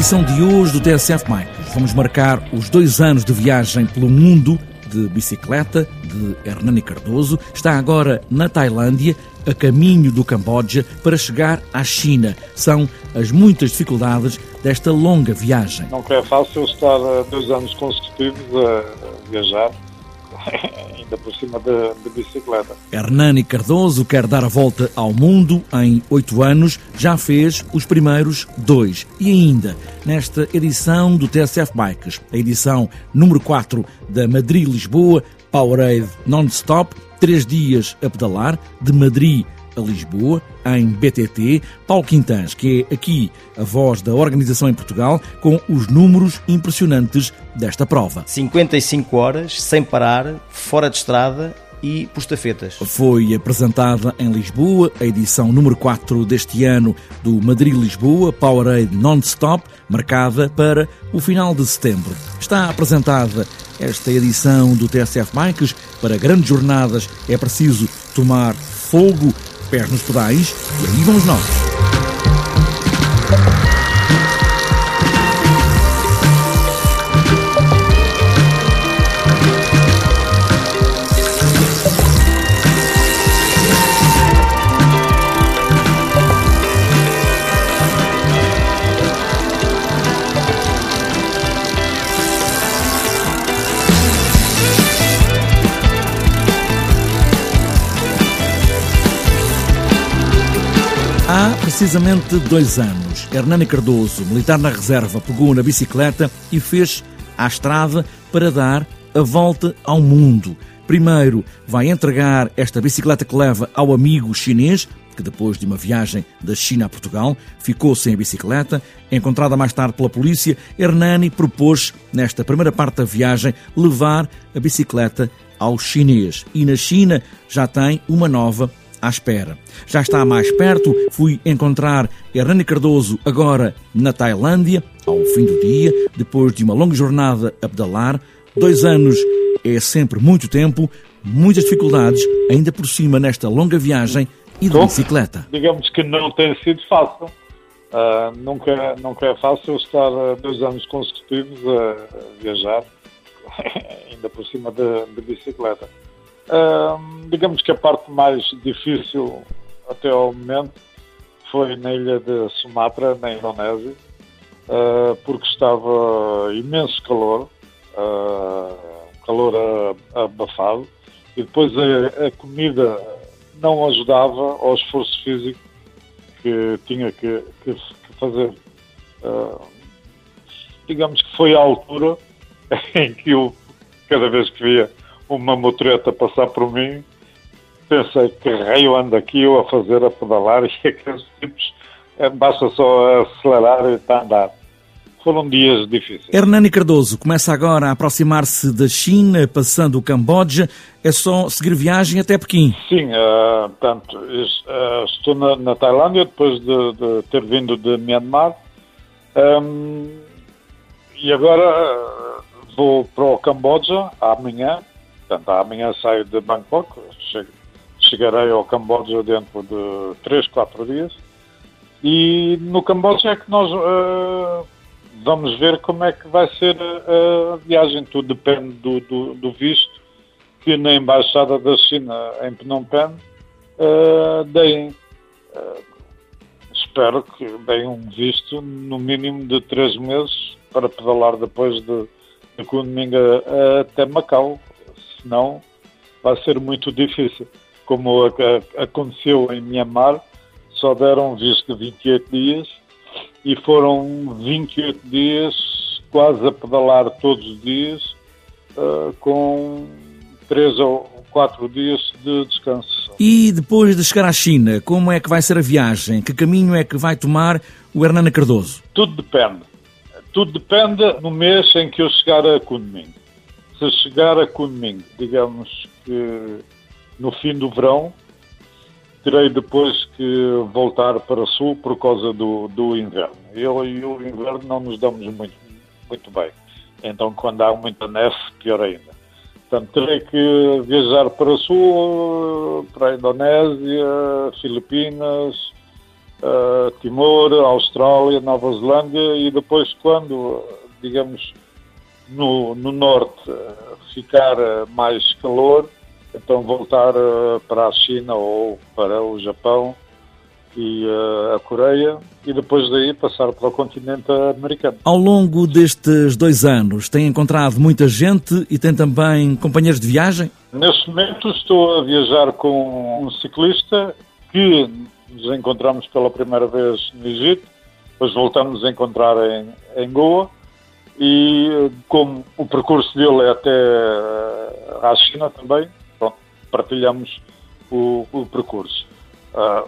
Edição de hoje do TSF Bikes, vamos marcar os dois anos de viagem pelo mundo de bicicleta de Hernani Cardoso. Está agora na Tailândia, a caminho do Camboja, para chegar à China. São as muitas dificuldades desta longa viagem. Não é fácil estar eh, dois anos consecutivos a viajar, ainda por cima de, de bicicleta. Hernani Cardoso quer dar a volta ao mundo em oito anos, já fez os primeiros dois. E ainda, nesta edição do TSF Bikes, a edição número 4 da Madrid-Lisboa, Powerade Non-Stop, três dias a pedalar, de Madrid a Lisboa, em BTT. Paulo Quintans, que é aqui a voz da organização em Portugal, com os números impressionantes desta prova. 55 horas, sem parar, fora de estrada e por estafetas. Foi apresentada em Lisboa a edição número 4 deste ano do Madrid-Lisboa Powerade Non-Stop, marcada para o final de setembro. Está apresentada esta edição do TSF Bikes. Para grandes jornadas é preciso tomar fogo, pés nos pedais e aí nós. Há precisamente dois anos, Hernani Cardoso, militar na reserva, pegou na bicicleta e fez à estrada para dar a volta ao mundo. Primeiro, vai entregar esta bicicleta que leva ao amigo chinês, que depois de uma viagem da China a Portugal ficou sem a bicicleta. Encontrada mais tarde pela polícia, Hernani propôs, nesta primeira parte da viagem, levar a bicicleta ao chinês. E na China já tem uma nova à espera. Já está mais perto, fui encontrar Hernani Cardoso agora na Tailândia, ao fim do dia, depois de uma longa jornada a pedalar. Dois anos é sempre muito tempo, muitas dificuldades, ainda por cima nesta longa viagem e de Bom, bicicleta. Digamos que não tem sido fácil. Ah, nunca, nunca é fácil estar ah, dois anos consecutivos a viajar, ainda por cima de, de bicicleta. Digamos que a parte mais difícil até ao momento foi na ilha de Sumatra, na Indonésia, ah, porque estava imenso calor, ah, calor abafado, e depois a, a comida não ajudava ao esforço físico que tinha que, que- que fazer. Ah, digamos que foi a altura em que eu, cada vez que via uma motoreta passar por mim, pensei que raio ando aqui eu a fazer a pedalar e aqueles tipos eh, basta só acelerar e está a andar. Foram dias difíceis. Hernani Cardoso começa agora a aproximar-se da China, passando o Camboja. É só seguir viagem até Pequim. Sim, ah, portanto, ah, estou na, na Tailândia depois de, de ter vindo de Myanmar Ahm, e agora vou para o Camboja amanhã. Portanto, amanhã saio de Bangkok, che- chegarei ao Camboja dentro de 3, 4 dias. E no Camboja é que nós ah, vamos ver como é que vai ser a, a viagem. Tudo depende do, do, do visto que na Embaixada da China em Phnom Penh eh, deem. eh, espero que deem um visto no mínimo de três meses para pedalar depois de de Kunming até Macau, senão vai ser muito difícil. Como aconteceu em Myanmar, só deram visto de 28 dias e foram 28 dias quase a pedalar todos os dias, uh, com 3 ou 4 dias de descanso. E depois de chegar à China, como é que vai ser a viagem? Que caminho é que vai tomar o Hernana Cardoso? Tudo depende. Tudo depende no mês em que eu chegar a Kunming. Se chegar a Kunming, digamos que no fim do verão, terei depois que voltar para o sul por causa do, do inverno. Eu e o inverno não nos damos muito, muito bem. Então, quando há muita neve, pior ainda. Portanto, terei que viajar para o sul, para a Indonésia, Filipinas, uh, Timor, Austrália, Nova Zelândia e depois, quando, digamos, no, no norte ficar mais calor, então voltar uh, para a China ou para o Japão e uh, a Coreia e depois daí passar para o continente americano. Ao longo destes dois anos, tem encontrado muita gente e tem também companheiros de viagem? Neste momento estou a viajar com um ciclista que nos encontramos pela primeira vez no Egito, depois voltamos a encontrar em, em Goa e como o percurso dele é até à China também, partilhamos o, o percurso. Uh,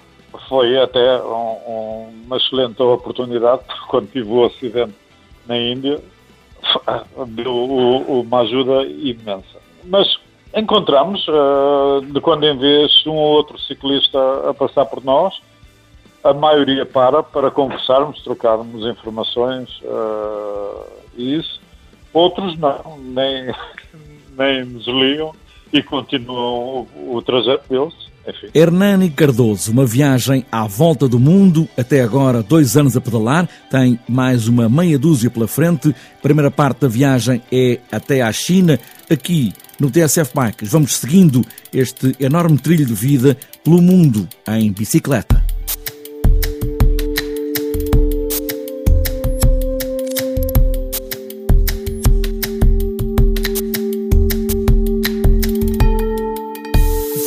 foi até um, uma excelente oportunidade, quando tive o acidente na Índia, deu uma ajuda imensa. Mas encontramos, uh, de quando em vez, um ou outro ciclista a passar por nós, a maioria para, para conversarmos, trocarmos informações uh, isso. Outros não, nem, nem nos ligam e continuam o, o trajeto deles. Enfim. Hernani Cardoso, uma viagem à volta do mundo, até agora dois anos a pedalar, tem mais uma meia dúzia pela frente. primeira parte da viagem é até à China. Aqui no TSF Bikes vamos seguindo este enorme trilho de vida pelo mundo em bicicleta.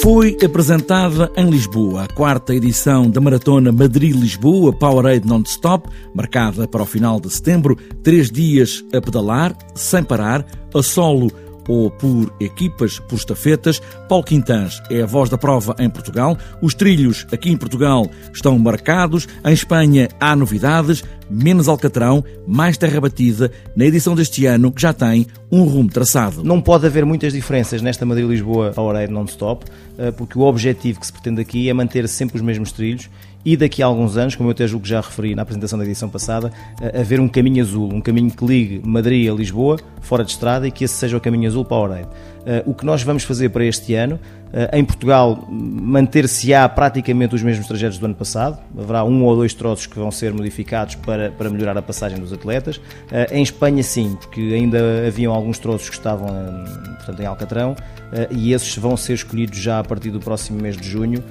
Foi apresentada em Lisboa a quarta edição da Maratona Madrid-Lisboa Powerade Non-Stop, marcada para o final de setembro, três dias a pedalar, sem parar, a solo ou por equipas, por estafetas. Paulo Quintans é a voz da prova em Portugal. Os trilhos aqui em Portugal estão marcados. Em Espanha há novidades, menos alcatrão, mais terra batida, na edição deste ano que já tem um rumo traçado. Não pode haver muitas diferenças nesta Madrid-Lisboa a hora non-stop, eh, porque o objetivo que se pretende aqui é manter sempre os mesmos trilhos e daqui a alguns anos, como eu até julgo que já referi na apresentação da edição passada, haver um caminho azul, um caminho que ligue Madrid a Lisboa, fora de estrada, e que esse seja o caminho azul para a Oreide. O que nós vamos fazer para este ano, em Portugal, manter-se-á praticamente os mesmos trajetos do ano passado, haverá um ou dois troços que vão ser modificados para, para melhorar a passagem dos atletas. Em Espanha, sim, porque ainda haviam alguns troços que estavam portanto, em Alcatrão, e esses vão ser escolhidos já a partir do próximo mês de junho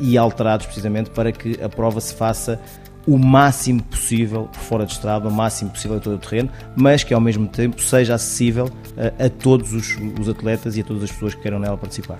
e alterados precisamente para que a prova se faça o máximo possível fora de estrada, o máximo possível em todo o terreno, mas que ao mesmo tempo seja acessível uh, a todos os, os, atletas e a todas as pessoas que queiram nela participar.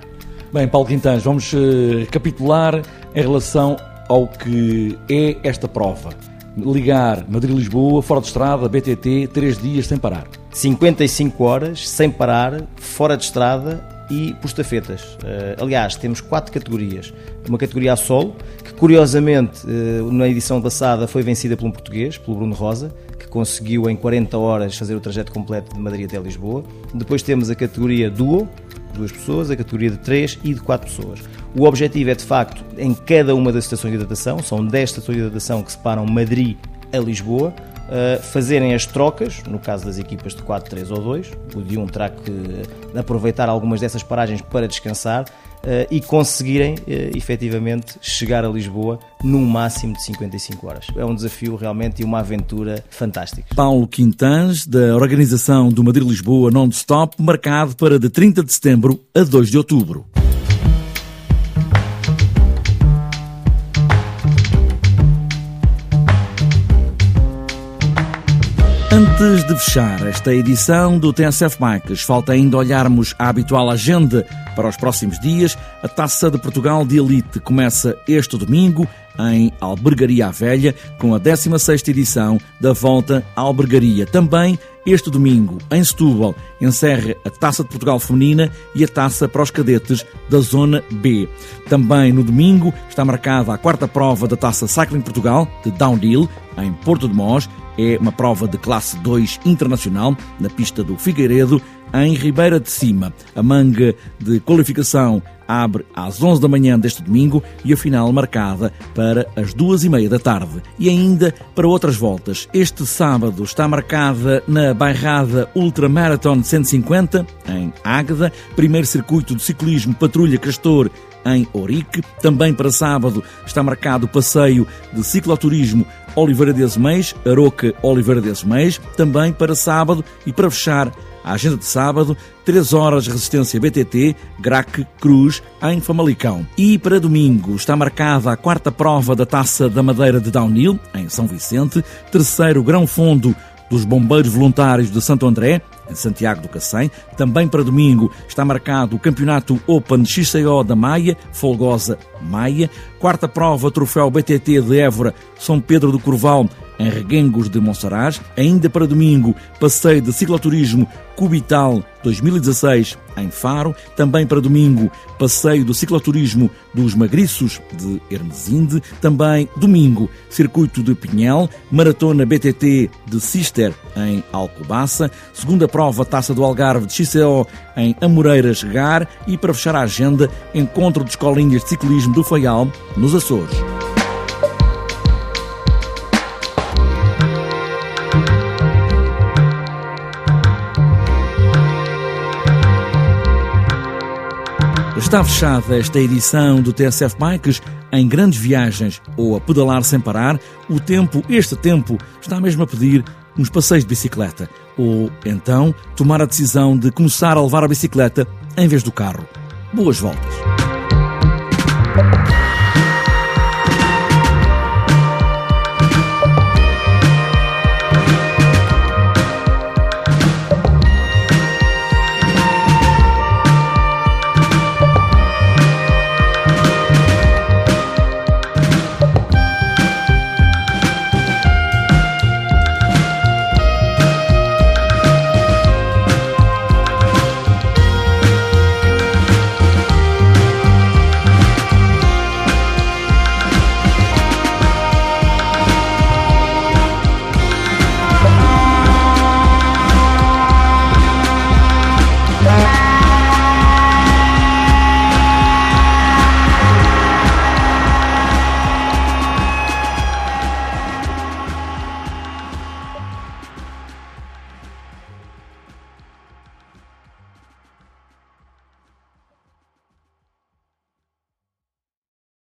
Bem, Paulo Quintans, vamos uh, recapitular em relação ao que é esta prova. Ligar Madrid-Lisboa, fora de estrada, BTT, três dias sem parar. 55 horas, sem parar, fora de estrada e por estafetas. Uh, aliás, temos quatro categorias. Uma categoria a solo, que curiosamente uh, na edição passada foi vencida por um português, pelo Bruno Rosa, que conseguiu em 40 horas fazer o trajeto completo de Madrid até Lisboa. Depois temos a categoria duo, duas pessoas, a categoria de três e de quatro pessoas. O objetivo é, de facto, em cada uma das estações de hidratação, são 10 estações de hidratação que separam Madrid a Lisboa, uh, fazerem as trocas, no caso das equipas de 4, 3 ou 2, o de um terá que aproveitar algumas dessas paragens para descansar uh, e conseguirem uh, efetivamente chegar a Lisboa num máximo de 55 horas. É um desafio realmente e uma aventura fantástica. Paulo Quintans, da organização do Madrid-Lisboa Non-Stop, marcado para de 30 de setembro a 2 de outubro. Antes de fechar esta edição do TSF Bikes, falta ainda olharmos a habitual agenda para os próximos dias. A Taça de Portugal de Elite começa este domingo em Albergaria Velha, com a 16ª edição da Volta à Albergaria. Também este domingo, em Setúbal, encerra a Taça de Portugal Feminina e a Taça para os cadetes da Zona B. Também no domingo está marcada a quarta prova da Taça Cycling Portugal, de Downhill, em Porto de Mós. É uma prova de classe 2 internacional, na pista do Figueiredo, em Ribeira de Cima. A manga de qualificação abre às 11 da manhã deste domingo e a final marcada para as duas e meia da tarde. E ainda para outras voltas. Este sábado está marcada na bairrada Ultramarathon 150, em Águeda, primeiro circuito de ciclismo Patrulha Castor em Orique. Também para sábado está marcado o passeio de cicloturismo Oliveira des Meis, Aroca Oliveira des Meis. Também para sábado e para fechar a agenda de sábado, 3 horas resistência BTT, Grac Cruz, em Famalicão. E para domingo está marcada a quarta prova da Taça da Madeira de Downhill, em São Vicente, terceiro grão fundo dos Bombeiros Voluntários de Santo André, em Santiago do Cacém. Também para domingo está marcado o Campeonato Open XCO da Maia, Folgosa Maia. Quarta prova, Troféu BTT de Évora, São Pedro do Corval, em Reguengos de Monsaraz. Ainda para domingo, passeio de cicloturismo Cubital 2016 em Faro. Também para domingo, passeio do cicloturismo dos Magriços de Hermesinde. Também domingo, circuito de Pinhel, maratona BTT de Cister em Alcobaça. Segunda prova, Taça do Algarve de XCO em Amoreiras Gar. E para fechar a agenda, encontro de escolinhas de ciclismo do Faial nos Açores. Está fechada esta edição do TSF Bikes em grandes viagens ou a pedalar sem parar. O tempo, este tempo, está mesmo a pedir uns passeios de bicicleta ou então tomar a decisão de começar a levar a bicicleta em vez do carro. Boas voltas!